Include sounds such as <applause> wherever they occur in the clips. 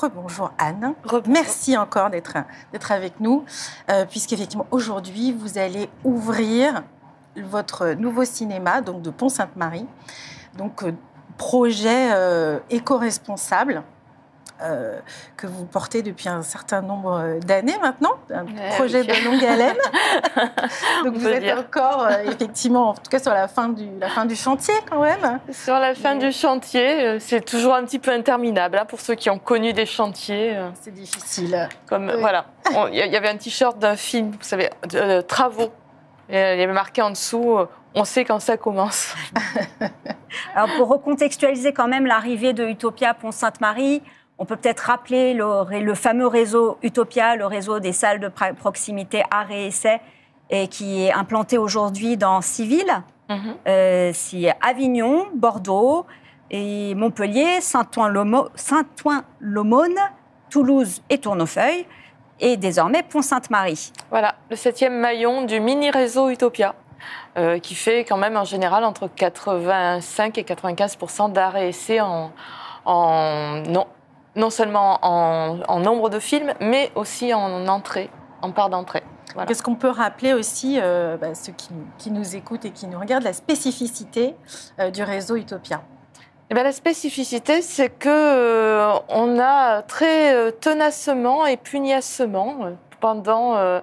rebonjour Anne. Merci encore d'être avec nous, euh, puisqu'effectivement aujourd'hui vous allez ouvrir votre nouveau cinéma donc de Pont-Sainte-Marie, donc euh, projet euh, éco-responsable euh, que vous portez depuis un certain nombre d'années maintenant, un projet de longue haleine. <laughs> Donc vous êtes encore euh, effectivement, en tout cas sur la fin du, la fin du chantier quand même. Sur la fin du chantier, euh, c'est toujours un petit peu interminable hein, pour ceux qui ont connu des chantiers. C'est difficile. Comme voilà, il y avait un t-shirt d'un film, vous savez, de, travaux. il y avait marqué en dessous on sait quand ça commence. <laughs> Alors pour recontextualiser quand même l'arrivée de Utopia Pont-Sainte-Marie, on peut peut-être rappeler le, fameux réseau Utopia, le réseau des salles de proximité art et essai, et qui est implanté aujourd'hui dans six villes. Mhm. Euh, Avignon, Bordeaux, et Montpellier, Saint-Ouen-l'Aumône, Toulouse et Tournefeuille, et désormais Pont-Sainte-Marie. Voilà, le septième maillon du mini-réseau Utopia. Euh, qui fait quand même en général entre 85 et 95% d'art et essai en, en, non, non seulement en, nombre de films, mais aussi en entrée, en part d'entrée. Qu'est-ce qu'on peut rappeler aussi, euh, bah, ceux qui, nous écoutent et qui nous regardent, la spécificité euh, du réseau Utopia? Eh bien, la spécificité, c'est que euh, on a très tenacement et pugnacement, pendant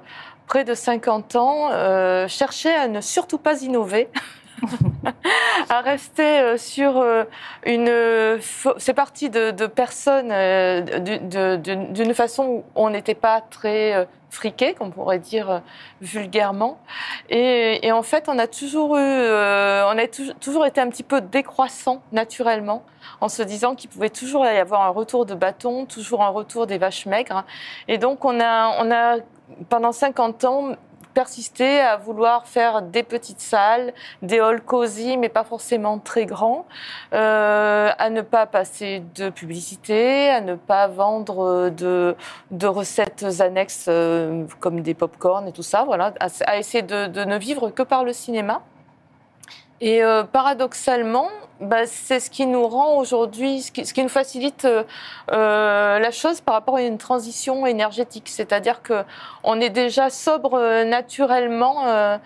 près de 50 ans, cherché à ne surtout pas innover. <laughs> <laughs> à rester euh, sur euh, une. C'est parti de, personnes euh, d'une façon où on n'était pas très friqué, qu'on pourrait dire vulgairement. Et, en fait, on a toujours eu, on a toujours été un petit peu décroissant naturellement, en se disant qu'il pouvait toujours y avoir un retour de bâton, toujours un retour des vaches maigres. Et donc, on a, on a pendant 50 ans persister à vouloir faire des petites salles, des halls cosy, mais pas forcément très grands, euh, à ne pas passer de publicité, à ne pas vendre de, de recettes annexes euh, comme des pop-corn et tout ça, voilà, à, essayer de, ne vivre que par le cinéma. Et euh, paradoxalement, bah, c'est ce qui nous rend aujourd'hui, ce, ce qui, nous facilite euh, euh, la chose par rapport à une transition énergétique. C'est-à-dire que on est déjà sobre euh, naturellement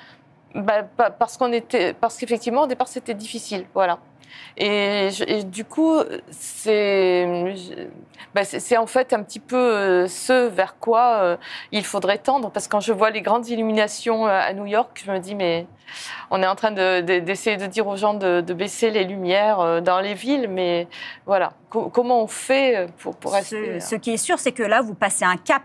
bah, parce qu'on était, parce qu'effectivement au départ c'était difficile. Voilà. Et, du coup, bah, c'est en fait un petit peu euh, ce vers quoi euh, il faudrait tendre. Parce que quand je vois les grandes illuminations euh, à New York, je me dis, mais on est en train d'essayer de, dire aux gens de, baisser les lumières dans les villes. Mais voilà, comment on fait pour, pour rester. Ce, ce qui est sûr, c'est que là, vous passez un cap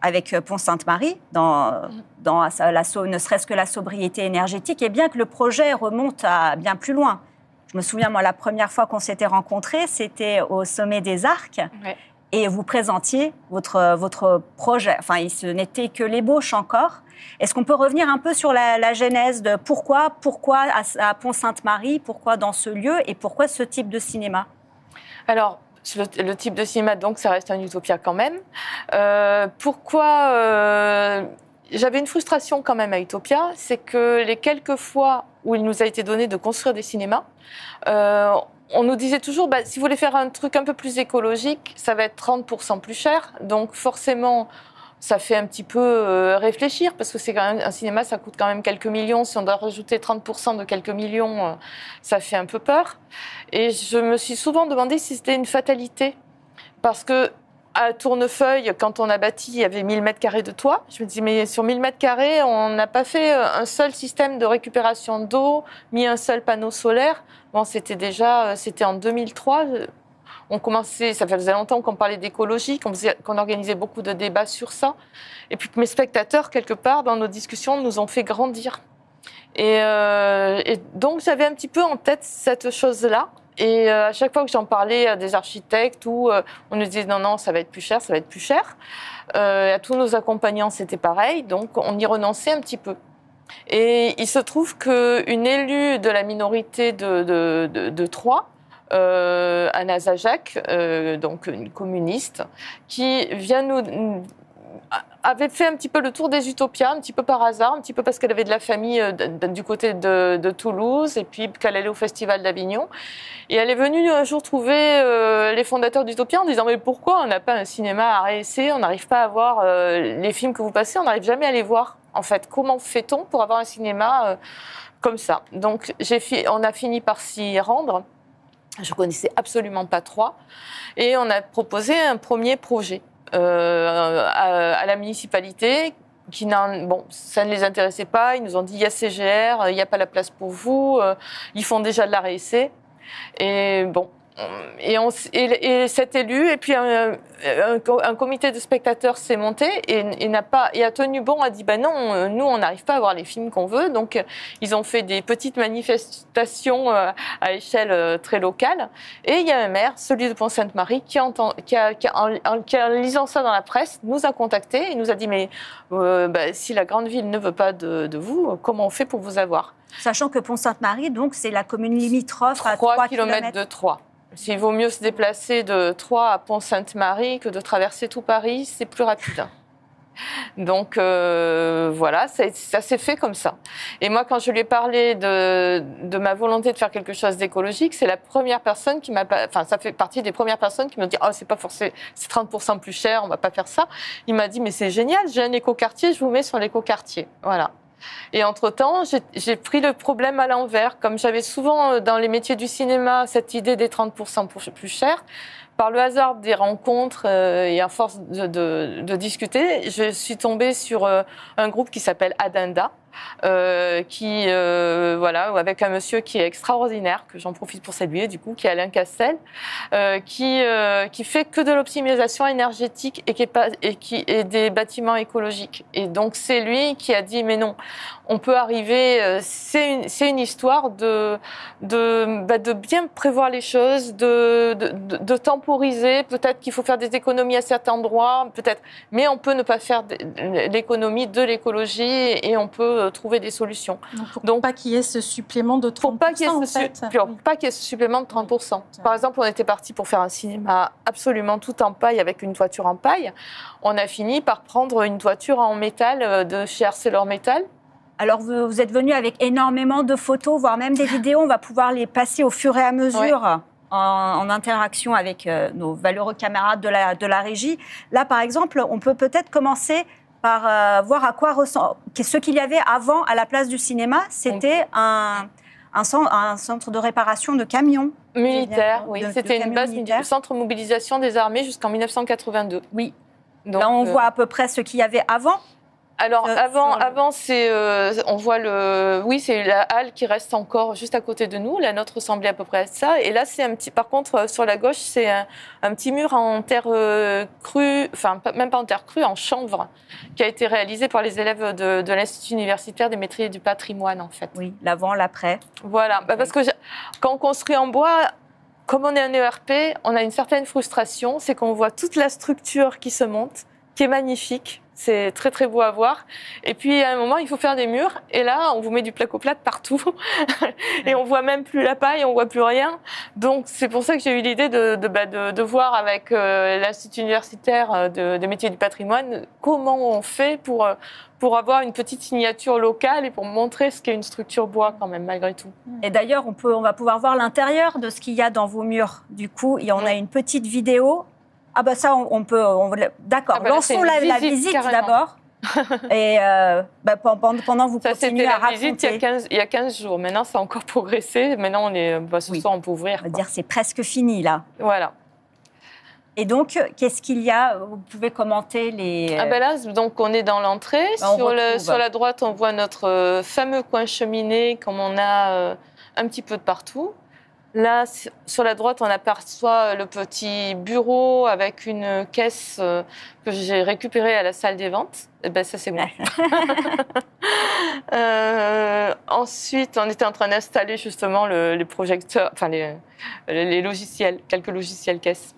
avec Pont-Sainte-Marie, dans, dans la, ne serait-ce que la sobriété énergétique, et bien que le projet remonte à bien plus loin. Je me souviens, moi, la première fois qu'on s'était rencontrés, c'était au sommet des Arcs. Et vous présentiez votre, votre projet. Enfin, ce n'était que l'ébauche encore. Est-ce qu'on peut revenir un peu sur la, genèse de pourquoi, pourquoi à, Pont-Sainte-Marie, pourquoi dans ce lieu et pourquoi ce type de cinéma? Alors, le, type de cinéma, donc, ça reste un utopia quand même. Euh, pourquoi euh, j'avais une frustration quand même à Utopia, c'est que les quelques fois où il nous a été donné de construire des cinémas, euh, on nous disait toujours, bah, si vous voulez faire un truc un peu plus écologique, ça va être 30% plus cher. Donc forcément, ça fait un petit peu euh, réfléchir parce que c'est quand même un cinéma, ça coûte quand même quelques millions. Si on doit rajouter 30% de quelques millions, euh, ça fait un peu peur. Et je me suis souvent demandé si c'était une fatalité parce que à Tournefeuille, quand on a bâti, il y avait 1000 mètres carrés de toit. Je me dis, mais sur 1000 mètres carrés, on n'a pas fait euh, un seul système de récupération d'eau, mis un seul panneau solaire. Bon, c'était déjà, euh, c'était en 2003. On commençait, ça faisait longtemps qu'on parlait d'écologie, qu'on organisait beaucoup de débats sur ça. Et puis mes spectateurs, quelque part, dans nos discussions, nous ont fait grandir. Et, euh, et donc j'avais un petit peu en tête cette chose-là. Et euh, à chaque fois que j'en parlais à des architectes, ou euh, on nous disait non, non, ça va être plus cher, ça va être plus cher. Euh, à tous nos accompagnants, c'était pareil, donc on y renonçait un petit peu. Et il se trouve qu'une élue de la minorité de, de, de, Troyes, euh, Anna Zajac, donc une communiste, qui vient nous avait fait un petit peu le tour des utopias, un petit peu par hasard, un petit peu parce qu'elle avait de la famille euh, du côté de, Toulouse et puis qu'elle allait au Festival d'Avignon. Et elle est venue un jour trouver euh, les fondateurs d'Utopia en disant mais pourquoi on n'a pas un cinéma à réessayer, on n'arrive pas à voir euh, les films que vous passez, on n'arrive jamais à les voir. En fait, comment fait-on pour avoir un cinéma comme ça? Donc on a fini par s'y rendre. Je connaissais absolument pas trois. Et on a proposé un premier projet euh, à, la municipalité qui bon, ça ne les intéressait pas. Ils nous ont dit il y a CGR, il n'y a pas la place pour vous, euh, ils font déjà de la réessai. Et bon, et, on, et, cet élu, et puis un, un, comité de spectateurs s'est monté et, n'a pas, et a tenu bon, a dit ben non, nous on n'arrive pas à voir les films qu'on veut, donc ils ont fait des petites manifestations euh, à échelle euh, très locale. Et il y a un maire, celui de Pont-Sainte-Marie, qui, entend, qui, a, qui, en, lisant ça dans la presse, nous a contactés et nous a dit mais euh, ben, si la grande ville ne veut pas de, de vous, comment on fait pour vous avoir? Sachant que Pont-Sainte-Marie, donc, c'est la commune limitrophe à 3 km de 3. S'il vaut mieux se déplacer de Troyes à Pont-Sainte-Marie que de traverser tout Paris, c'est plus rapide. Donc euh, voilà, ça, s'est fait comme ça. Et moi, quand je lui ai parlé de, ma volonté de faire quelque chose d'écologique, c'est la première personne qui m'a, enfin ça fait partie des premières personnes qui me dit oh c'est pas forcément, c'est 30% plus cher, on va pas faire ça. Il m'a dit mais c'est génial, j'ai un écoquartier, je vous mets sur l'écoquartier. Voilà. Et entre-temps, j'ai pris le problème à l'envers. Comme j'avais souvent euh, dans les métiers du cinéma cette idée des 30% plus cher, par le hasard des rencontres euh, et à force de, discuter, je suis tombée sur euh, un groupe qui s'appelle Adenda, euh, qui, euh, voilà, avec un monsieur qui est extraordinaire, que j'en profite pour saluer, du coup, qui est Alain Castel, euh, qui, qui fait que de l'optimisation énergétique et qui, est pas, et qui est des bâtiments écologiques. Et donc, c'est lui qui a dit, mais non, on peut arriver, c'est une, une histoire de, de, bah, de bien prévoir les choses, de, de, de temporiser, peut-être qu'il faut faire des économies à certains endroits, peut-être, mais on peut ne pas faire l'économie de l'écologie et on peut trouver des solutions. Donc, pas qu'il y ait ce supplément de 30%. Pour pas qu'il y, ait ce, supplément de 30%. Par exemple, on était parti pour faire un cinéma absolument tout en paille avec une toiture en paille. On a fini par prendre une toiture en métal euh, de chez ArcelorMittal. Alors, vous, êtes venu avec énormément de photos, voire même des vidéos. On va pouvoir les passer au fur et à mesure. En, interaction avec euh, nos valeureux camarades de la, de la régie. Là, par exemple, on peut peut-être commencer par euh, voir à quoi ressemble. Ce qu'il y avait avant à la place du cinéma, c'était un, un, centre de réparation de camions. Militaire, oui. C'était une base du centre de mobilisation des armées jusqu'en 1982. Oui. Donc, Là, on euh, voit à peu près ce qu'il y avait avant. Alors avant, avant c'est, euh, on voit le, oui, c'est la halle qui reste encore juste à côté de nous. La nôtre ressemblait à peu près à ça. Et là, c'est un petit, par contre, euh, sur la gauche, c'est un, petit mur en terre euh, crue, enfin même pas en terre crue, en chanvre, qui a été réalisé par les élèves de, de l'Institut universitaire des métiers du patrimoine, en fait. Oui, l'avant, l'après. Voilà, bah, parce que quand on construit en bois, comme on est un ERP, on a une certaine frustration, c'est qu'on voit toute la structure qui se monte, qui est magnifique c'est très très beau à voir. Et puis à un moment, il faut faire des murs. Et là, on vous met du placo-plate partout. <laughs> et on voit même plus la paille, on voit plus rien. Donc c'est pour ça que j'ai eu l'idée de, de, bah, de, de, voir avec euh, l'Institut universitaire euh, de, métiers du patrimoine comment on fait pour, euh, pour avoir une petite signature locale et pour montrer ce qu'est une structure bois quand même malgré tout. Et d'ailleurs, on, peut, on va pouvoir voir l'intérieur de ce qu'il y a dans vos murs. Du coup, y en a une petite vidéo ah bah ça, on, peut... D'accord, ah bah lançons la, visite, d'abord. <laughs> et euh, bah, pendant, pendant vous ça, continuez à la visite il y, a 15, il y a 15 jours. Maintenant, ça a encore <laughs> progressé. Maintenant, on est, bah, ce soir, on peut ouvrir. On va dire c'est presque fini, là. Voilà. Et donc, qu'est-ce qu'il y a? Vous pouvez commenter les... Ah ben là, donc on est dans l'entrée. Bah, sur, le, sur, la droite, on voit notre euh, fameux coin cheminée, comme on a euh, un petit peu de partout. Là, sur la droite, on aperçoit le petit bureau avec une caisse euh, que j'ai récupérée à la salle des ventes. Et eh ben, ça, c'est moi. <laughs> euh, ensuite, on était en train d'installer justement le, les projecteurs, enfin les, les, logiciels, quelques logiciels caisses.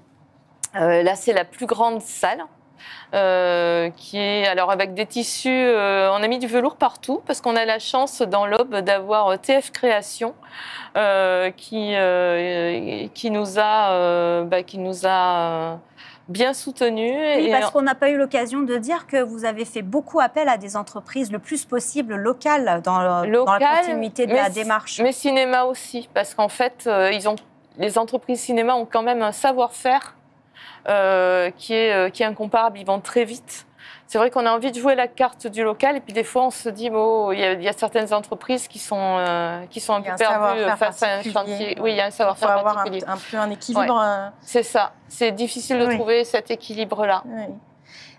Euh, là, c'est la plus grande salle. Euh, qui est alors avec des tissus. Euh, on a mis du velours partout parce qu'on a la chance dans l'Aube d'avoir TF Création euh, qui qui nous a bah, qui nous a bien soutenu. Oui, et parce qu'on n'a pas eu l'occasion de dire que vous avez fait beaucoup appel à des entreprises le plus possible locales dans, le- dans la Local, continuité de mais la démarche. Mais cinéma aussi, parce qu'en fait, euh, ils ont, les entreprises cinéma ont quand même un savoir-faire euh, qui, est, euh, qui est incomparable. Ils vont très vite. C'est vrai qu'on a envie de jouer la carte du local, et puis des fois, on se dit, bon, il y, a- il y a certaines entreprises qui sont, euh, qui sont un peu perdues savoir-faire face à un particulier. chantier. Oui, il y a un Il faut savoir-faire avoir un, peu un équilibre. euh, C'est ça. C'est difficile de Oui. trouver cet équilibre-là. Oui.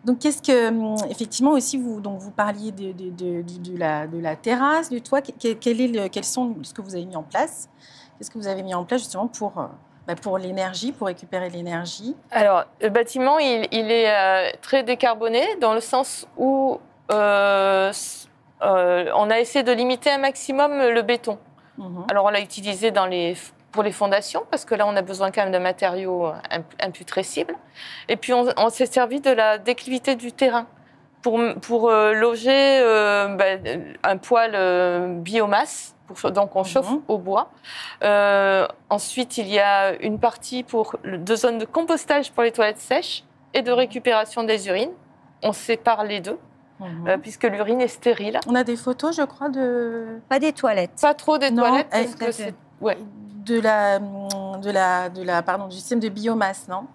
Donc, qu'est-ce que, hum, effectivement, aussi, vous, donc, vous parliez de, de, de, de- de la, terrasse, du toit. Quel, quel est le, quels sont ce que vous avez mis en place? Qu'est-ce que vous avez mis en place justement pour, pour l'énergie, pour récupérer l'énergie Alors, le bâtiment, il, il est euh, très décarboné dans le sens où euh, euh, on a essayé de limiter un maximum le béton. Mhm. Alors, on l'a utilisé dans les, pour les fondations, parce que là, on a besoin quand même de matériaux imp- imputrescibles. Et puis, on, on s'est servi de la déclivité du terrain pour, loger ben, un poêle biomasse. Pour, donc, on chauffe Mhm. au bois. Euh, ensuite, il y a une partie pour deux zones de compostage pour les toilettes sèches et de récupération des urines. On sépare les deux, Mhm. euh, puisque l'urine est stérile. On a des photos, je crois, de, Pas des toilettes. Pas trop des Non, toilettes, eh, parce que c'est ouais. de la, de la, de la, pardon, du système de biomasse, non?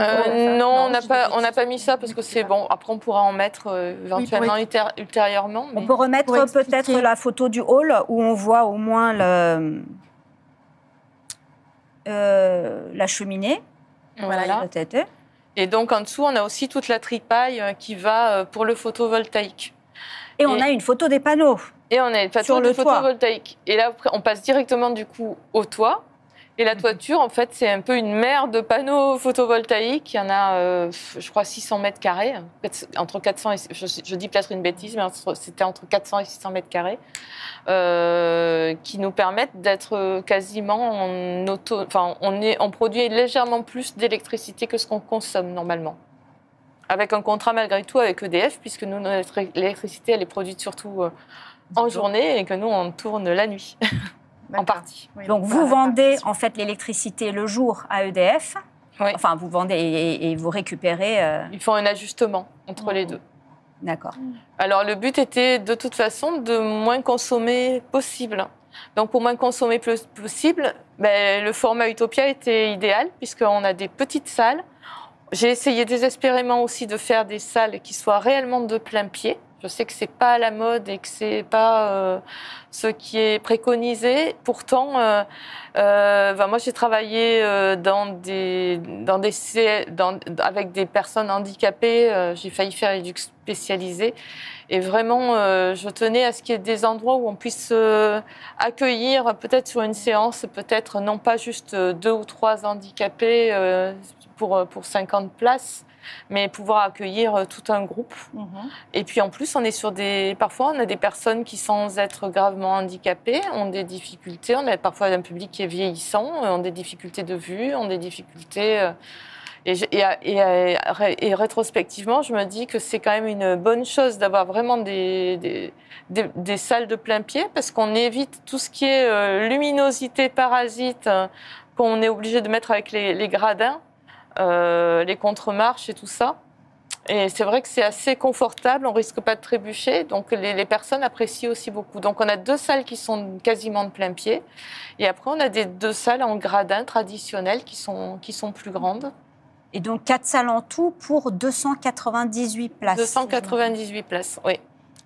Euh, non, on n'a pas, on n'a pas mis ça parce que c'est bon. Après, on pourra en mettre euh, éventuellement ultér- ultérieurement. On peut remettre peut-être la photo du hall où on voit au moins le, euh, la cheminée. Voilà. Et donc en dessous, on a aussi toute la tripaille qui va pour le photovoltaïque. Et on a une photo des panneaux. Et on a une Sur plateau le photovoltaïque. Et là, après, on passe directement du coup au toit. Et la Mhm. toiture, en fait, c'est un peu une mer de panneaux photovoltaïques. Il y en a, euh, je crois, 600 mètres carrés. Entre 400 et, je, je dis peut-être une bêtise, mais c'était entre 400 et 600 mètres carrés, euh, qui nous permettent d'être euh, quasiment en auto. Enfin, on, est, on produit légèrement plus d'électricité que ce qu'on consomme normalement. Avec un contrat malgré tout avec EDF, puisque nous, notre électricité, elle est produite surtout en journée et que nous, on tourne la nuit, <laughs> en partie. Oui, Donc vous vendez en fait l'électricité le jour à EDF. Oui. Enfin, vous vendez et, et vous récupérez. euh, Ils font un ajustement entre les deux. D'accord. Alors, le but était de toute façon de moins consommer possible. Donc, pour moins consommer plus possible, ben, le format Utopia était idéal, puisqu'on a des petites salles. J'ai essayé désespérément aussi de faire des salles qui soient réellement de plein pied. Je sais que c'est pas la mode et que c'est pas euh, ce qui est préconisé. Pourtant, euh, euh, ben, moi j'ai travaillé euh, dans des, dans des, dans- avec des personnes handicapées. Euh, j'ai failli faire éduc spécialisé. Et vraiment, euh, je tenais à ce qu'il y ait des endroits où on puisse euh, accueillir, peut-être sur une séance, peut-être non pas juste euh, deux ou trois handicapés euh, pour, pour 50 places, mais pouvoir accueillir tout un groupe. Mhm. Et puis en plus, on est sur des. Parfois, on a des personnes qui, sans être gravement handicapées, ont des difficultés. On a parfois un public qui est vieillissant, ont des difficultés de vue, ont des difficultés. Et, rétrospectivement, je me dis que c'est quand même une bonne chose d'avoir vraiment des, des, salles de plein pied parce qu'on évite tout ce qui est euh, luminosité parasite euh, qu'on est obligé de mettre avec les, gradins, euh, les contre-marches et tout ça. Et c'est vrai que c'est assez confortable, on risque pas de trébucher, donc les, personnes apprécient aussi beaucoup. Donc on a deux salles qui sont quasiment de plein pied, et après on a des deux salles en gradin traditionnels qui sont, qui sont plus grandes, Et donc quatre salles en tout pour 298 places. 298 places, oui.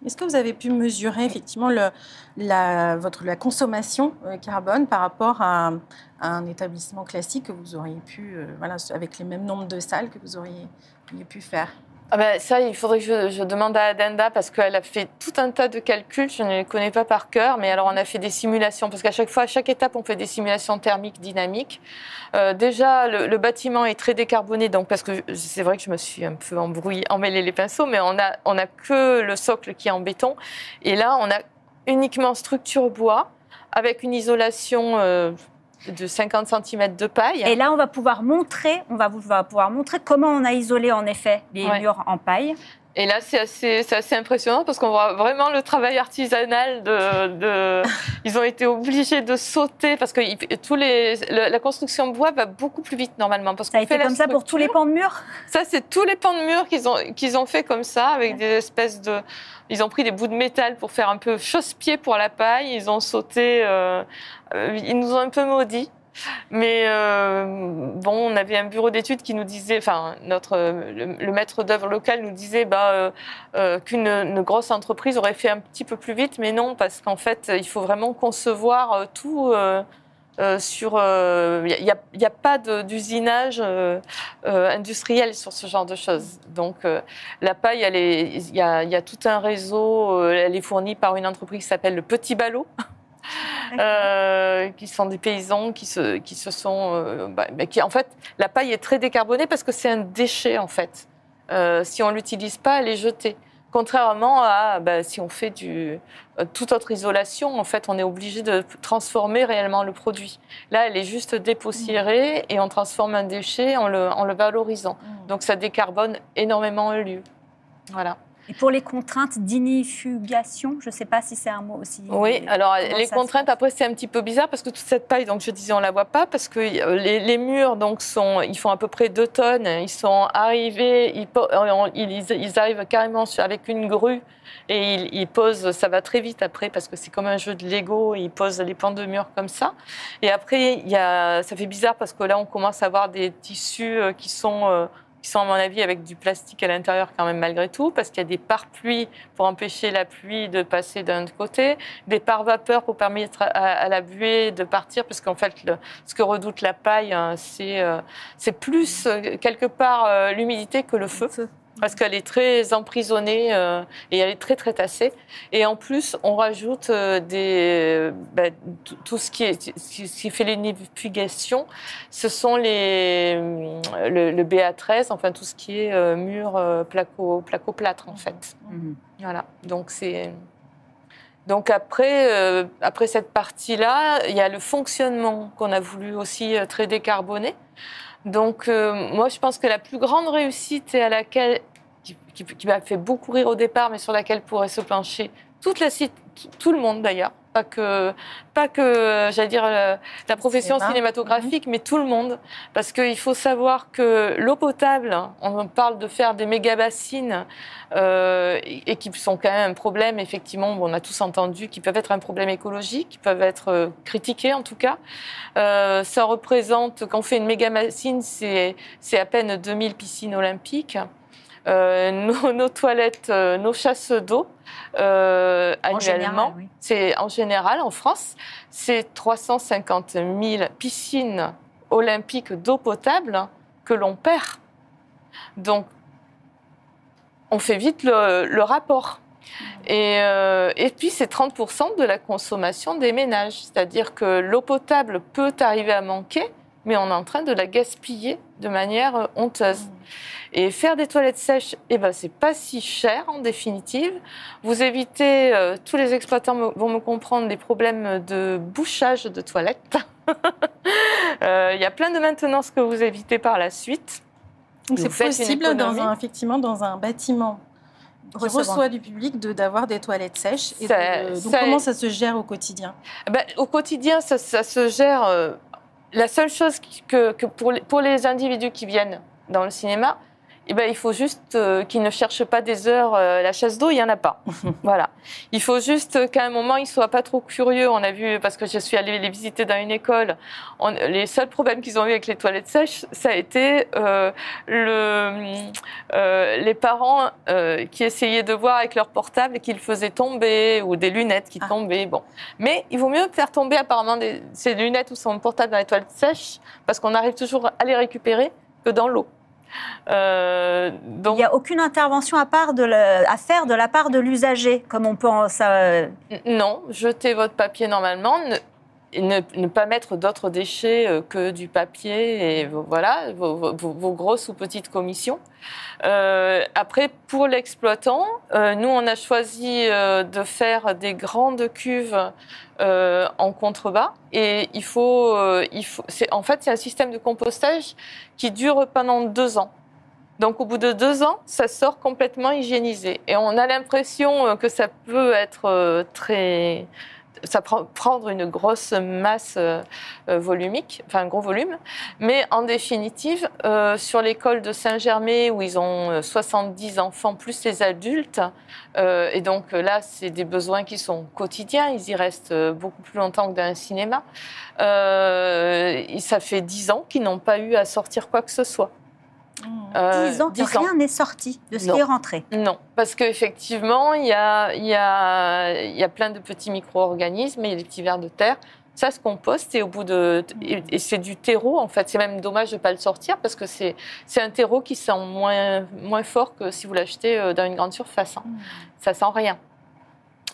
Est-ce que vous avez pu mesurer effectivement le, la, votre, la consommation euh, carbone par rapport à, un- à un établissement classique que vous auriez pu, euh, voilà, avec les mêmes nombres de salles que vous auriez, auriez pu faire? Ah ben, ça, il faudrait que je, demande à Adenda parce qu'elle a fait tout un tas de calculs, je ne les connais pas par cœur, mais alors on a fait des simulations parce qu'à chaque fois, à chaque étape, on fait des simulations thermiques, dynamiques. Euh, déjà, le, le bâtiment est très décarboné, donc parce que c'est vrai que je me suis un peu embrouillée, emmêlé les pinceaux, mais on a, on a que le socle qui est en béton, et là, on a uniquement structure bois avec une isolation euh, de 50 cm de paille. Et là, on va pouvoir montrer, on va, pouvoir montrer comment on a isolé en effet les Ouais. murs en paille. Et là, c'est assez, c'est assez impressionnant parce qu'on voit vraiment le travail artisanal de. de <laughs> ils ont été obligés de sauter parce que tous les, le- la construction de bois va beaucoup plus vite normalement. Parce Ça a été comme ça pour tous les pans de mur? Ça, c'est tous les pans de mur qu'ils ont, qu'ils ont fait comme ça, avec des espèces de. Ils ont pris des bouts de métal pour faire un peu chausse-pied pour la paille. Ils ont sauté. euh, euh, ils nous ont un peu maudits. Mais euh, bon, on avait un bureau d'études qui nous disait, enfin, notre euh, le, maître d'œuvre local nous disait bah, euh, euh, qu'une une grosse entreprise aurait fait un petit peu plus vite, mais non, parce qu'en fait, il faut vraiment concevoir euh, tout. euh, euh, sur, il n'y a, a pas d'usinage euh, euh, industriel sur ce genre de choses. Donc, euh, la paille, il y a, y a tout un réseau. euh, elle est fournie par une entreprise qui s'appelle le Petit Ballot. <laughs> Euh, qui sont des paysans qui se, qui se sont. euh, bah, qui, en fait, la paille est très décarbonée parce que c'est un déchet, en fait. Euh, si on ne l'utilise pas, elle est jetée. Contrairement à bah, si on fait du, euh, toute autre isolation, en fait, on est obligé de transformer réellement le produit. Là, elle est juste dépoussiérée et on transforme un déchet en le, en le valorisant. Donc, ça décarbone énormément un lieu. Voilà. Et pour les contraintes d'inifugation, je ne sais pas si c'est un mot aussi. Oui, alors Comment les contraintes, après, c'est un petit peu bizarre parce que toute cette paille, donc je disais, on la voit pas parce que euh, les, les murs, donc, sont, ils font à peu près 2 tonnes. Ils sont arrivés, ils, euh, ils, ils arrivent carrément avec une grue et ils, ils posent, ça va très vite après parce que c'est comme un jeu de Lego, ils posent les pans de mur comme ça. Et après, il y a, ça fait bizarre parce que là, on commence à avoir des tissus euh, qui sont. Qui sont à mon avis avec du plastique à l'intérieur quand même malgré tout, parce qu'il y a des pare-pluies pour empêcher la pluie de passer d'un côté, des pare-vapeurs pour permettre à, la buée de partir, parce qu'en fait, ce que redoute la paille, hein, c'est euh, plus euh, quelque part euh, l'humidité que le feu. Parce qu'elle est très emprisonnée euh, et elle est très très tassée. Et en plus, on rajoute euh, des, ben, tout- tout ce qui, est, ce qui- ce fait sont les, euh, le, le BA13, enfin tout ce qui est euh, mur euh, placo, placo-plâtre en fait. Mhm. Voilà, donc c'est. Donc après, euh, après cette partie-là, il y a le fonctionnement qu'on a voulu aussi euh, très décarboner. Donc euh, moi, je pense que la plus grande réussite qui, m'a fait beaucoup rire au départ, mais sur laquelle pourrait se pencher toute la tout le monde d'ailleurs, pas que, pas que, j'allais dire euh, la profession Cinéma. cinématographique, mais tout le monde, parce qu'il faut savoir que l'eau potable, on parle de faire des méga bassines euh, et qui sont quand même un problème, effectivement, on a tous entendu, qui peuvent être un problème écologique, qui peuvent être euh, critiqués en tout cas. Euh, ça représente, quand on fait une méga bassine, c'est c'est à peine 2000 piscines olympiques. Euh, <laughs> nos, nos toilettes, euh, nos chasses d'eau, euh, annuellement, oui. c'est en général en France, c'est 350 000 piscines olympiques d'eau potable que l'on perd. Donc, on fait vite le, le rapport. Et, euh, et puis, c'est 30% de la consommation des ménages. C'est-à-dire que l'eau potable peut arriver à manquer, mais on est en train de la gaspiller de manière euh, honteuse. Et faire des toilettes sèches, eh ben, c'est pas si cher en définitive. Vous évitez, euh, tous les exploitants me- vont me comprendre, des problèmes de bouchage de toilettes. <laughs> Euh, Il y a plein de maintenances que vous évitez par la suite. Donc c'est possible dans un, effectivement dans un bâtiment qui reçoit du public de d'avoir des toilettes sèches. Et Ça- de- donc ça- comment ça se gère au quotidien? Ben, au quotidien, ça, ça se gère. euh, la seule chose que, pour les individus qui viennent dans le cinéma, eh ben, il faut juste euh, qu'ils ne cherchent pas des heures euh, la chasse d'eau, il n'y en a pas. <laughs> voilà. Il faut juste qu'à un moment, ils ne soient pas trop curieux. On a vu, parce que je suis allée les visiter dans une école, on- les seuls problèmes qu'ils ont eu avec les toilettes sèches, ça a été euh, le, euh, les parents euh, qui essayaient de voir avec leur portable et qu'ils faisaient tomber, ou des lunettes qui Ah. tombaient. Bon. Mais il vaut mieux faire tomber apparemment des, ces lunettes ou son portable dans les toilettes sèches, parce qu'on arrive toujours à les récupérer que dans l'eau. Euh, Il n'y a aucune intervention à, part de à faire de la part de l'usager, comme on peut en- ça, Non, jetez votre papier normalement. Ne, pas mettre d'autres déchets euh, que du papier et voilà, vos, grosses ou petites commissions. Euh, après, pour l'exploitant, euh, nous, on a choisi de faire des grandes cuves en contrebas. Et il faut, il faut en fait, c'est un système de compostage qui dure pendant deux ans. Donc au bout de deux ans, ça sort complètement hygiénisé. Et on a l'impression que ça peut être très ça prend, prendre une grosse masse euh, euh, volumique, enfin un gros volume. Mais en définitive, euh, sur l'école de Saint-Germain, où ils ont 70 enfants plus les adultes, et donc là, c'est des besoins qui sont quotidiens, ils y restent beaucoup plus longtemps que dans un cinéma. ça fait 10 ans qu'ils n'ont pas eu à sortir quoi que ce soit. Euh, 10 ans que rien n'est sorti de ce qui est rentré. Non, parce qu'effectivement, il y a, y, a, y a plein de petits micro-organismes, il y a des petits vers de terre. Ça se composte et au bout de et, c'est du terreau en fait. C'est même dommage de ne pas le sortir parce que c'est c'est un terreau qui sent moins moins fort que si vous l'achetez euh, dans une grande surface. Hein. Mm. Ça sent rien.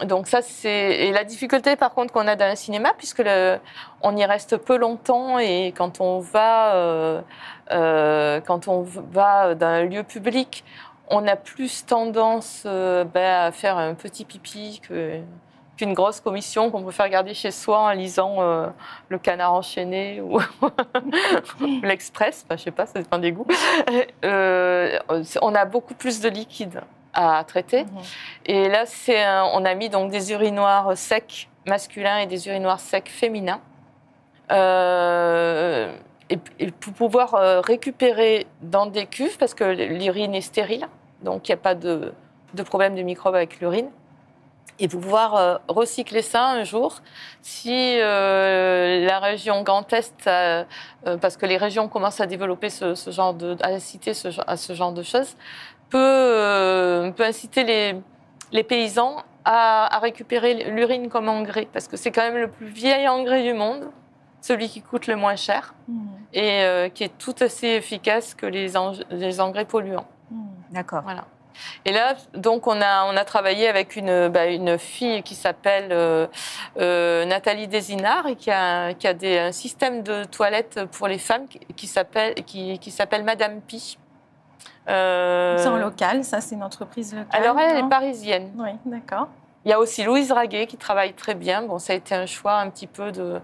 Donc ça, c'est la difficulté par contre qu'on a dans un cinéma, puisque le... on y reste peu longtemps et quand on va euh, euh, quand on va dans un lieu public, on a plus tendance euh, ben, à faire un petit pipi qu'une grosse commission qu'on peut faire garder chez soi en lisant le Canard enchaîné <laughs> ou l'Express. Enfin, je sais pas, ça dépend des goûts. on a beaucoup plus de liquide à traiter. Mhm. Et là, c'est on a mis donc des urinoirs secs masculins et des urinoirs secs féminins. Euh, et, pour pouvoir euh, récupérer dans des cuves, parce que l'urine est stérile, donc il n'y a pas de, de, problème de microbes avec l'urine, et pour pouvoir euh, recycler ça un jour, si la région Grand Est, parce que les régions commencent à développer ce, genre de, à inciter ce, à ce genre de choses, peut, euh, peut inciter les, les paysans à, récupérer l'urine comme engrais, parce que c'est quand même le plus vieil engrais du monde, celui qui coûte le moins cher mmh. et euh, qui est tout aussi efficace que les, les engrais polluants. Mmh. D'accord. Voilà. Et là, donc, on a, on a travaillé avec une, bah, une fille qui s'appelle euh, Nathalie Desinard et qui a, qui a des, un système de toilettes pour les femmes qui, qui s'appelle qui, qui Madame Pi. Euh... C'est en local, ça, c'est une entreprise locale Alors, elle, est parisienne. Oui, d'accord. Il y a aussi Louise Raguet qui travaille très bien. Bon, ça a été un choix un petit peu de.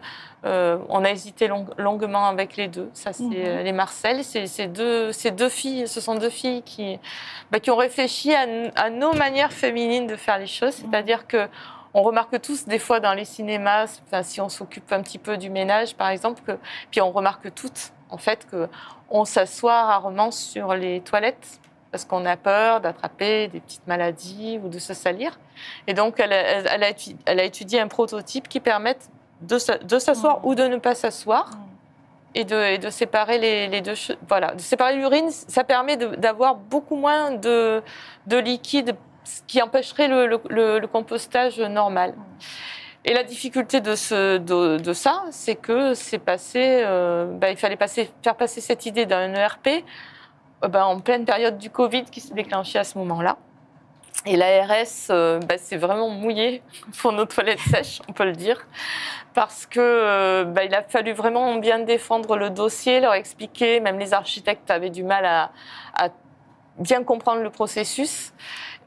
Euh, on a hésité longuement avec les deux. Ça, c'est mhm. les Marcel. C'est deux, deux filles. Ce sont deux filles qui, bah, qui ont réfléchi à, nos manières féminines de faire les choses. Mhm. C'est-à-dire que on remarque tous des fois dans les cinémas, si on s'occupe un petit peu du ménage, par exemple, que, puis on remarque toutes en fait que on s'assoit rarement sur les toilettes parce qu'on a peur d'attraper des petites maladies ou de se salir. Et donc, elle a, étudié un prototype qui permet de, s'asseoir mmh. ou de ne pas s'asseoir. Mmh. Et de, séparer les, deux voilà de séparer l'urine ça permet d'avoir beaucoup moins de, liquide qui empêcherait le, compostage normal mmh. Et la difficulté de, ça, c'est que c'est passé, euh, bah, il fallait faire passer cette idée d'un ERP euh, bah, en pleine période du Covid qui s'est déclenchée à ce moment-là. Et l'ARS euh, bah, s'est vraiment mouillé <laughs> pour nos toilettes sèches, on peut le dire, parce que bah, il a fallu vraiment bien défendre le dossier, leur expliquer. Même les architectes avaient du mal à bien comprendre le processus.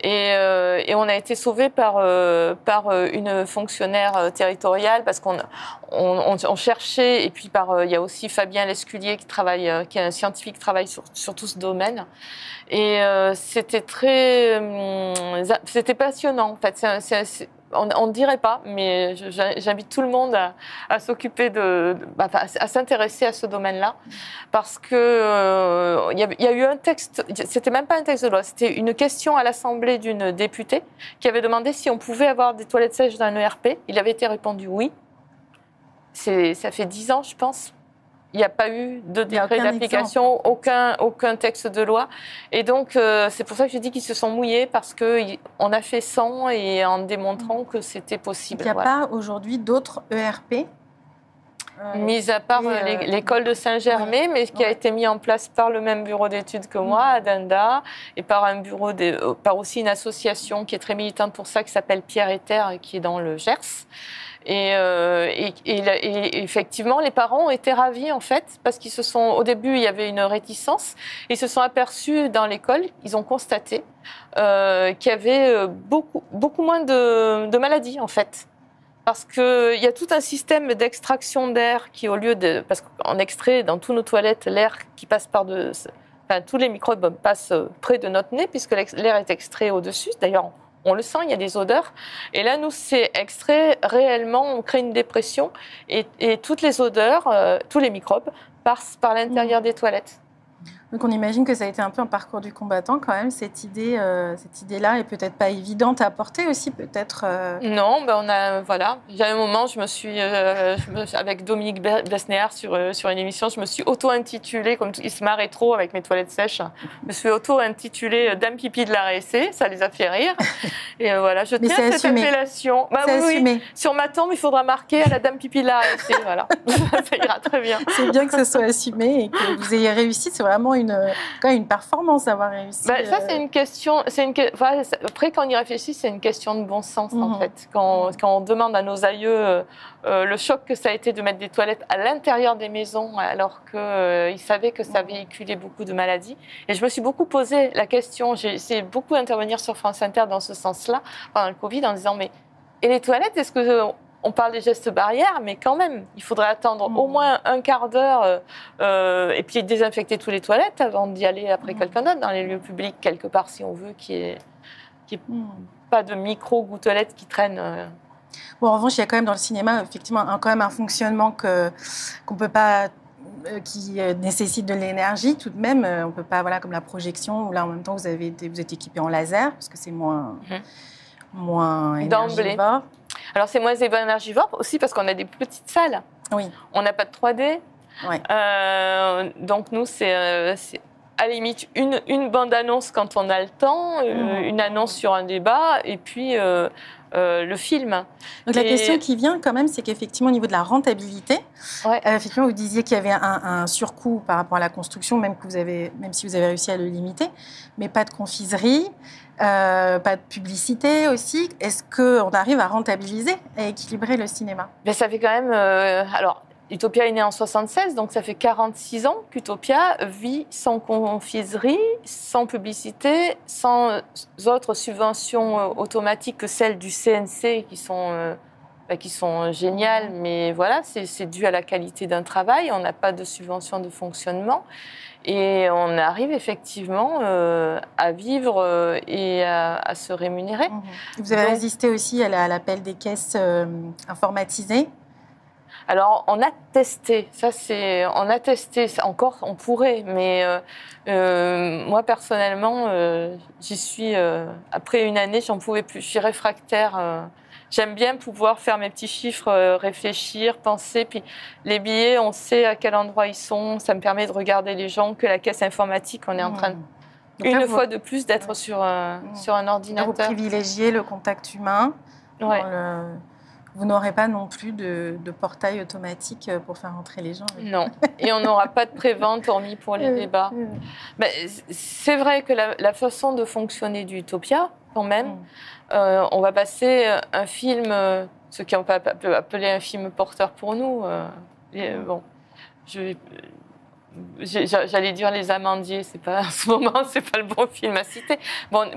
Et, euh, et, on a été sauvé par, euh, par euh, une fonctionnaire territoriale parce qu'on on, on, cherchait, et puis par, il y a aussi Fabien Lesculier qui travaille, qui est un scientifique qui travaille sur, sur tout ce domaine. Et c'était très, hum, c'était passionnant en fait. On ne dirait pas, mais j'invite tout le monde à, s'occuper de, bah, à s'intéresser à ce domaine-là, parce que euh, il y, a eu un texte, c'était même pas un texte de loi, c'était une question à l'Assemblée d'une députée qui avait demandé si on pouvait avoir des toilettes sèches dans un ERP. Il avait été répondu oui. Ça fait dix ans, je pense il n'y a pas eu de décret d'application, aucun, aucun texte de loi. Et donc, euh, c'est pour ça que je dis qu'ils se sont mouillés, parce qu'on a fait sans et en démontrant que c'était possible. Il n'y a pas aujourd'hui d'autres ERP euh, Mis à part euh, l'école de Saint-Germain, mais qui a été mis en place par le même bureau d'études que moi, à Danda, et par un bureau, par aussi une association qui est très militante pour ça, qui s'appelle Pierre et Terre, qui est dans le Gers. Euh, et, effectivement, les parents ont été ravis en fait, parce qu'ils se sont, au début, il y avait une réticence, ils se sont aperçus dans l'école, ils ont constaté euh, qu'il y avait euh, beaucoup, beaucoup moins de, maladies en fait parce qu'il y a tout un système d'extraction d'air qui, au lieu de. Parce qu'on extrait dans tous nos toilettes l'air qui passe par de, enfin, tous les microbes passent près de notre nez puisque l'air est extrait au-dessus. D'ailleurs, on le sent, il y a des odeurs. Et là, nous, c'est extrait réellement, on crée une dépression et, toutes les odeurs, euh, tous les microbes passent par l'intérieur mmh. des toilettes. Donc on imagine que ça a été un peu un parcours du combattant quand même, cette idée, euh, cette idée-là est peut-être pas évidente à porter aussi, peut-être. Euh. Non, ben on a voilà. Il y a un moment, je me suis, euh, avec Dominique Besnéer sur sur une émission, je me suis auto-intitulée comme il se marrait trop avec mes toilettes sèches. Je me suis auto-intitulée Dame pipi de la RSC, ça les a fait rire. <laughs> Et voilà, je tiens cette appellation. Bah, oui, oui, Sur ma tombe, il faudra marquer à la Dame pipi de la RSC. voilà, <laughs> ça ira très bien. C'est bien que ce soit assumé et que vous ayez réussi. C'est vraiment une, quand une performance d'avoir réussi. Bah, ça, c'est une question. C'est une, après, quand on y réfléchit, c'est une question de bon sens, en mhm. fait. Quand, quand, on demande à nos aïeux euh, euh, le choc que ça a été de mettre des toilettes à l'intérieur des maisons, alors qu'ils euh, savaient que ça mhm. véhiculait beaucoup de maladies. Et je me suis beaucoup posé la question. J'ai essayé beaucoup d'intervenir sur France Inter dans ce sens-là, pendant le Covid, en disant mais. Et les toilettes, est-ce que on parle des gestes barrières, mais quand même, il faudrait attendre au mmh. moins un quart d'heure euh, euh, et puis désinfecter tous les toilettes avant d'y aller après mmh. quelqu'un d'autre dans les lieux publics, quelque part, si on veut qu'il n'y ait, mmh. pas de micro-gouttelettes qui traînent. Euh. Bon, en revanche, il y a quand même dans le cinéma, effectivement, un, quand même un fonctionnement que, qu'on peut pas qui nécessite de l'énergie tout de même. On peut pas, voilà, comme la projection, où là, en même temps, vous, avez vous êtes équipé en laser, parce que c'est moins, moins énergivore. Alors, c'est moins énergivore aussi parce qu'on a des petites salles. Oui. On n'a pas de 3D. Euh, donc, nous, euh, c'est à la limite une, une bande-annonce quand on a le temps, euh, mmh. une annonce sur un débat, et puis le film. Donc la question qui vient quand même, c'est qu'effectivement au niveau de la rentabilité, effectivement vous disiez qu'il y avait un, un, surcoût par rapport à la construction, même, que vous avez, même si vous avez réussi à le limiter, mais pas de confiserie. Euh, pas de publicité aussi. Est-ce qu'on arrive à rentabiliser et équilibrer le cinéma? Mais Ça fait quand même. Euh, alors, Utopia est né en 76, donc ça fait 46 ans qu'Utopia vit sans confiserie, sans publicité, sans autres subventions euh, automatiques que celles du CNC qui sont, bah, qui sont géniales, mais voilà, c'est dû à la qualité d'un travail. On n'a pas de subvention de fonctionnement. Et on arrive effectivement euh, à vivre euh, et à, se rémunérer. Mhm. Vous avez résisté aussi à l'appel des caisses euh, informatisées? Alors, on a testé, ça c'est, on a testé, encore on pourrait, mais moi personnellement, j'y suis, après une année, j'en pouvais plus, je suis réfractaire J'aime bien pouvoir faire mes petits chiffres, euh, réfléchir, penser. Puis les billets, on sait à quel endroit ils sont. Ça me permet de regarder les gens que la caisse informatique, on est en train, une fois de plus, d'être sur, un, mmh. sur un ordinateur. vous privilégiez le contact humain. Vous n'aurez pas non plus de, portail automatique pour faire entrer les gens. Non, et on n'aura pas de prévente hormis pour les <laughs> débats. Mais c'est vrai que la, façon de fonctionner d'Utopia, quand même, mmh. Euh, on va passer un film, euh, ce qu'on peut appeler un film porteur pour nous. Euh, bon, j'allais dire les amandiers, c'est pas <laughs> en ce moment, c'est pas le bon film à citer. Bon,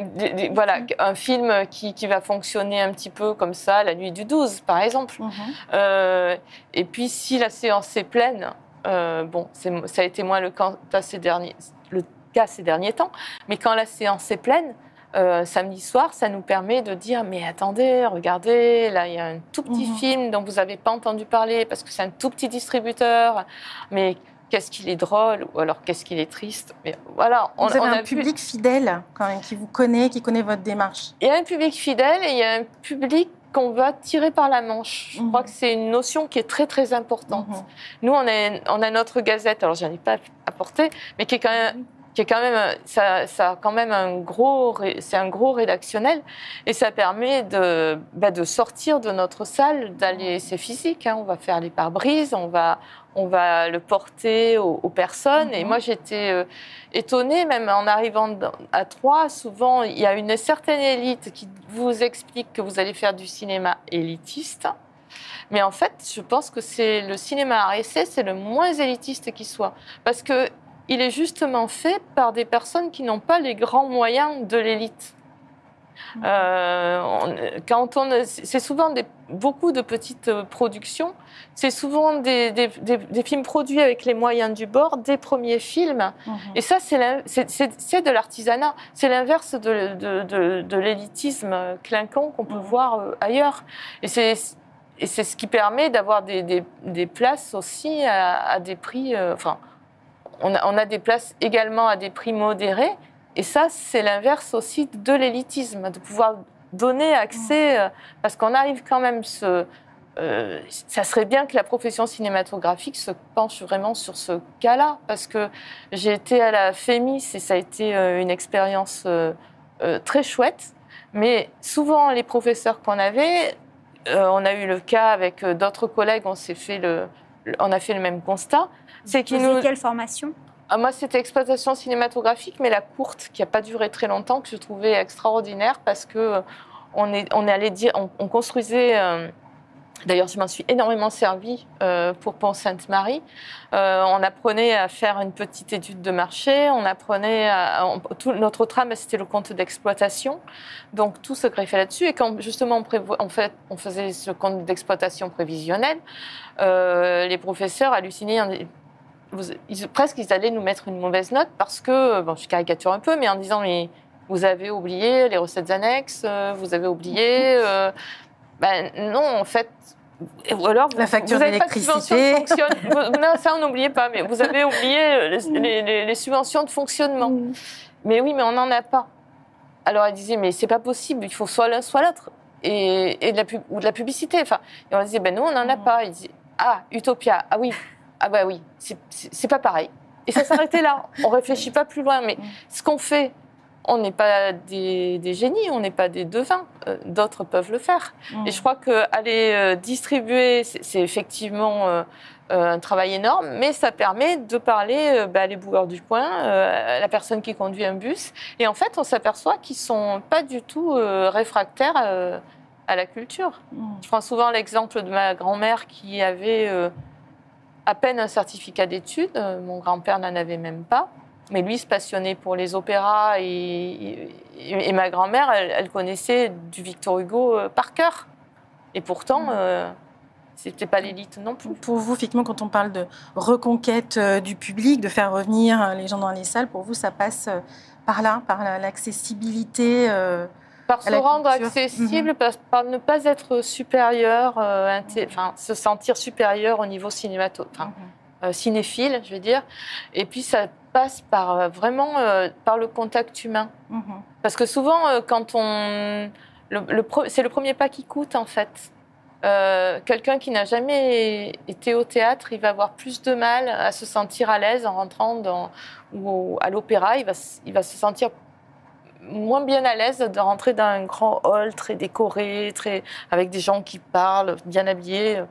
voilà, un film qui, va fonctionner un petit peu comme ça, la nuit du 12, par exemple. Mhm. et puis, si la séance est pleine, bon, ça a été moins le cas ces derniers, le cas ces derniers temps, mais quand la séance est pleine, euh, samedi soir, ça nous permet de dire mais attendez, regardez, là il y a un tout petit mhm. film dont vous n'avez pas entendu parler parce que c'est un tout petit distributeur, mais qu'est-ce qu'il est drôle ou alors qu'est-ce qu'il est triste. Mais voilà, on, vous avez un public fidèle quand même qui vous connaît, qui connaît votre démarche. Il y a un public fidèle et il y a un public qu'on va tirer par la manche. Je crois mhm. que c'est une notion qui est très très importante. Mhm. Nous, on a, on a notre gazette, alors je n'en ai pas apporté, mais qui est quand même qui est quand même, ça, ça a quand même un gros, c'est un gros rédactionnel, et ça permet de, bah, de sortir de notre salle, d'aller, c'est physique, hein, on va faire les pare-brises, on va, on va le porter aux, personnes. Et mhm. moi, j'étais euh, étonnée, même en arrivant à Troyes, souvent, il y a une certaine élite qui vous explique que vous allez faire du cinéma élitiste. Mais en fait, je pense que c'est le cinéma à essai, c'est le moins élitiste qui soit. Parce que il est justement fait par des personnes qui n'ont pas les grands moyens de l'élite. Euh, quand on, c'est souvent des, beaucoup de petites euh, productions. C'est souvent des, des- des- des films produits avec les moyens du bord, des premiers films. Mhm. Et ça, c'est de l'artisanat. C'est l'inverse de, de- de- de l'élitisme clinquant qu'on peut Mhm. voir euh, ailleurs. Et c'est ce qui permet d'avoir des, places aussi à, à des prix. euh, enfin, on a, des places également à des prix modérés. Et ça, c'est l'inverse aussi de l'élitisme, de pouvoir donner accès, euh, parce qu'on arrive quand même ce, euh, ça serait bien que la profession cinématographique se penche vraiment sur ce cas-là, parce que j'ai été à la FEMIS et ça a été euh, une expérience très chouette. Mais souvent, les professeurs qu'on avait, on a eu le cas avec d'autres collègues, on a fait le même constat, c'est faisiez nous, quelle formation? Ah, moi, c'était exploitation cinématographique, mais la courte, qui n'a pas duré très longtemps, que je trouvais extraordinaire parce que euh, on est, on est allé dire, on, on construisait. euh, D'ailleurs, je m'en suis énormément servi euh, pour Pont-Sainte-Marie. Euh, on apprenait à faire une petite étude de marché. On apprenait à, on- tout, notre trame, c'était le compte d'exploitation. Donc tout se greffait là-dessus. Et quand justement on, prévo- en fait, on faisait ce compte d'exploitation prévisionnel, euh, les professeurs hallucinaient. En- vous- ils- presque ils allaient nous mettre une mauvaise note parce que, bon, je caricature un peu, mais en disant mais vous avez oublié les recettes annexes, euh, vous avez oublié. euh, ben non, en fait. Ou alors, La facture vous avez pas de subvention de d'électricité. fonctionnement. Vous- non, ça, on n'oubliait pas, mais vous avez oublié les, les- les- les subventions de fonctionnement. Mhm. Mais oui, mais on n'en a pas. Alors elle disait, mais c'est pas possible, il faut soit l'un, soit l'autre. Et, et de la pub- ou de la publicité. Enfin, et on disait, ben nous, on n'en a Mhm. pas. Il disait, ah, Utopia, ah oui, ah bah oui, c'est- pas pareil. Et ça s'arrêtait là. On réfléchit pas plus loin. Mais Mhm. ce qu'on fait, on n'est pas des, des génies, on n'est pas des devins. Euh, D'autres peuvent le faire. Mhm. Et je crois qu'aller euh, distribuer, c'est effectivement euh, un travail énorme, mais ça permet de parler bah, les boueurs du coin, à la personne qui conduit un bus. Et en fait, on s'aperçoit qu'ils sont pas du tout réfractaires à la culture. Mhm. Je prends souvent l'exemple de ma grand-mère qui avait à peine un certificat d'études. Euh, Mon grand-père n'en avait même pas. Mais lui se passionnait pour les opéras et, et- et ma grand-mère, elle, elle connaissait du Victor Hugo euh, par cœur. Et pourtant, euh, c'était pas l'élite non plus. Pour vous, effectivement, quand on parle de reconquête euh, du public, de faire revenir les gens dans les salles, pour vous, ça passe par là, par la- l'accessibilité. Par se rendre culture. accessible, par, par ne pas être supérieur, euh, enfin, se sentir supérieur au niveau cinémato, enfin, euh, cinéphile, je veux dire. Et puis ça passe par euh, vraiment par le contact humain. Mhm. Parce que souvent, quand on. le- le pre- c'est le premier pas qui coûte, en fait. Euh, Quelqu'un qui n'a jamais été au théâtre, il va avoir plus de mal à se sentir à l'aise en rentrant dans, ou à l'opéra. Il va, il va se sentir moins bien à l'aise de rentrer dans un grand hall très décoré, très, avec des gens qui parlent, bien habillés.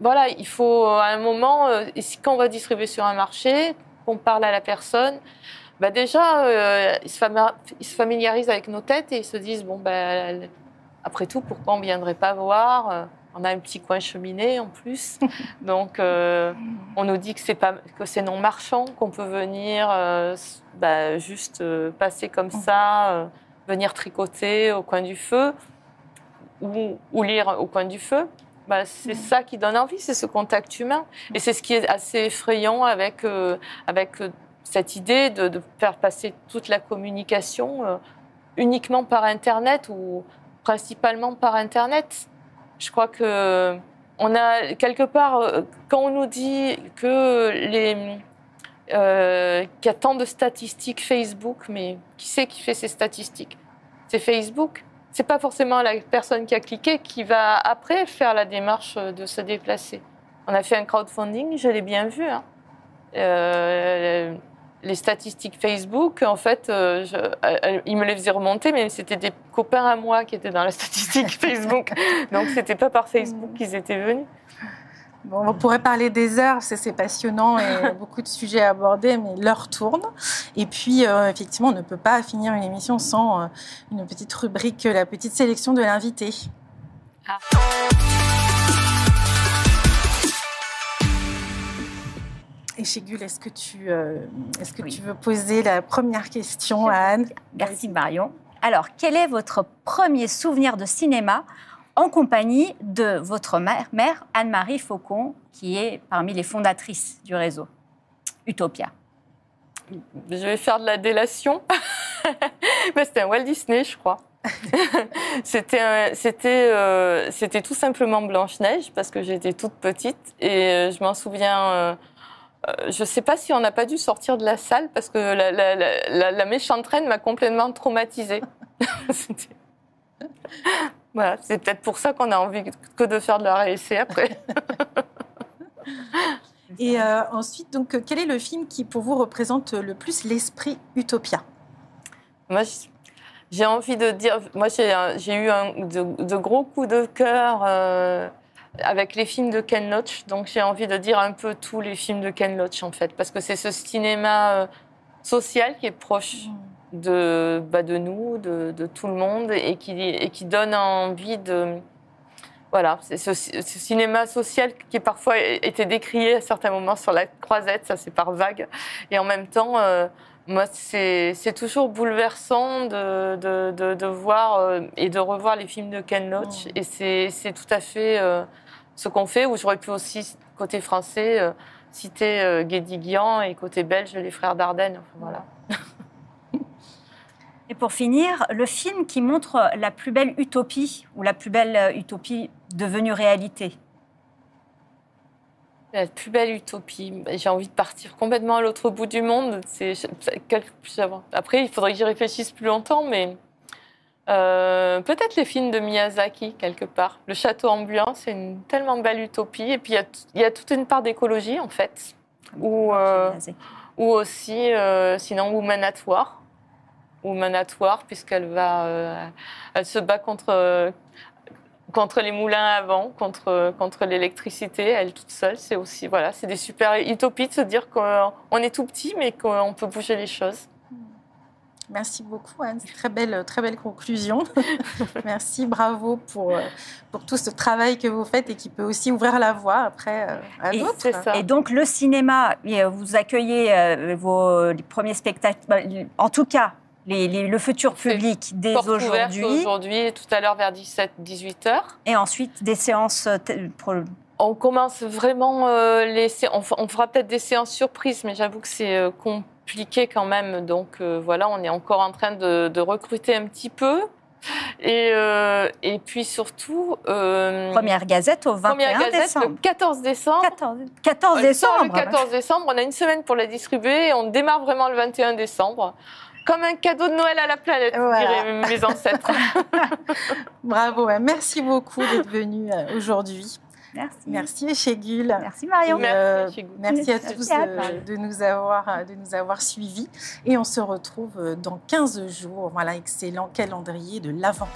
Voilà, il faut à un moment, euh, quand on va distribuer sur un marché, qu'on parle à la personne, bah déjà, euh, ils, se familiarisent avec nos têtes et ils se disent bon, ben, après tout, pourquoi on ne viendrait pas voir Euh, On a un petit coin cheminée en plus. <laughs> Donc, euh, on nous dit que c'est pas que c'est non marchand, qu'on peut venir euh, bah, juste euh, passer comme ça, euh, venir tricoter au coin du feu ou, ou lire au coin du feu. Bah, c'est ça qui donne envie, c'est ce contact humain. Et c'est ce qui est assez effrayant avec, avec cette idée de, de faire passer toute la communication uniquement par Internet ou principalement par Internet. Je crois que on a quelque part, euh, quand on nous dit que les euh, qu'il y a tant de statistiques Facebook, mais qui c'est qui fait ces statistiques? C'est Facebook. C'est pas forcément la personne qui a cliqué qui va après faire la démarche de se déplacer. On a fait un crowdfunding, je l'ai bien vu. hein. Euh, les statistiques Facebook, en fait, euh, je- euh, ils me les faisaient remonter, mais c'était des copains à moi qui étaient dans la statistique <laughs> Facebook. Donc, c'était pas par Facebook qu'ils étaient venus. Bon, on pourrait parler des heures, c'est passionnant et <laughs> beaucoup de sujets à aborder, mais l'heure tourne. Et puis, euh, effectivement, on ne peut pas finir une émission sans une petite rubrique, la petite sélection de l'invité. Ah. Chégul, est-ce que, tu, euh, est-ce que Oui. tu veux poser la première question à Anne? Merci Marion. Alors, quel est votre premier souvenir de cinéma en compagnie de votre mère, mère Anne-Marie Faucon, qui est parmi les fondatrices du réseau Utopia? Je vais faire de la délation. <laughs> Bah, c'était un Walt Disney, je crois. <laughs> c'était, c'était, euh, c'était tout simplement Blanche-Neige parce que j'étais toute petite et euh, je m'en souviens. Euh, je ne sais pas si on n'a pas dû sortir de la salle parce que la, la, la, la méchante reine m'a complètement traumatisée. <laughs> voilà, c'est peut-être pour ça qu'on a envie que de faire de la réessai après. <laughs> Et ensuite, donc, quel est le film qui pour vous représente le plus l'esprit Utopia? Moi, j'ai envie de dire, moi j'ai eu un, de, gros coups de cœur euh, avec les films de Ken Loach, donc j'ai envie de dire un peu tous les films de Ken Loach en fait, parce que c'est ce cinéma euh, social qui est proche mm. de, bah, de nous, de, de, tout le monde, et qui, et qui donne envie de... Voilà, c'est ce, cinéma social qui parfois été décrié à certains moments sur la croisette, ça c'est par vague, et en même temps... Euh, moi, c'est toujours bouleversant de, de, de, voir euh, et de revoir les films de Ken Loach. Et c'est tout à fait euh, ce qu'on fait, où j'aurais pu aussi, côté français, euh, citer Guédiguian et côté belge, les frères Dardenne. voilà. <laughs> Et pour finir, le film qui montre la plus belle utopie, ou la plus belle utopie devenue réalité? La plus belle utopie. J'ai envie de partir complètement à l'autre bout du monde. C'est Après, il faudrait que j'y réfléchisse plus longtemps, mais euh, peut-être les films de Miyazaki, quelque part. Le château ambulant, c'est une tellement belle utopie. Et puis, il y a, toute une part d'écologie, en fait. Ou, euh, aussi, euh, sinon, Woman at War. Woman at War, puisqu'elle va, elle se bat contre contre les moulins à vent, contre, contre l'électricité, elle toute seule. C'est aussi, voilà, c'est des super utopies de se dire qu'on est tout petit, mais qu'on peut bouger les choses. Merci beaucoup, Anne. Très belle, très belle conclusion. <laughs> Merci, bravo pour, pour tout ce travail que vous faites et qui peut aussi ouvrir la voie après euh, à d'autres. Et donc, le cinéma, vous accueillez euh, vos premiers spectacles, bah, en tout cas, le futur public dès aujourd'hui. Aujourd'hui, tout à l'heure vers 17-18 heures. Et ensuite, des séances. Euh, on commence vraiment euh, les on, on fera peut-être des séances surprises, mais j'avoue que c'est euh, compliqué quand même. Donc voilà, on est encore en train de, recruter un petit peu. Et, et puis surtout. première gazette au 21 première gazette, décembre. Le 14 décembre. 14, 14 décembre. Le 14 décembre. On a une semaine pour la distribuer et on démarre vraiment le 21 décembre comme un cadeau de Noël à la planète, diraient mes ancêtres. <laughs> Bravo, merci beaucoup d'être venu euh, aujourd'hui. Merci. Merci Echegul. Merci Marion. merci, merci, à tous de, nous avoir, de nous avoir suivis. Et on se retrouve dans 15 jours. Voilà, excellent calendrier de l'Avent.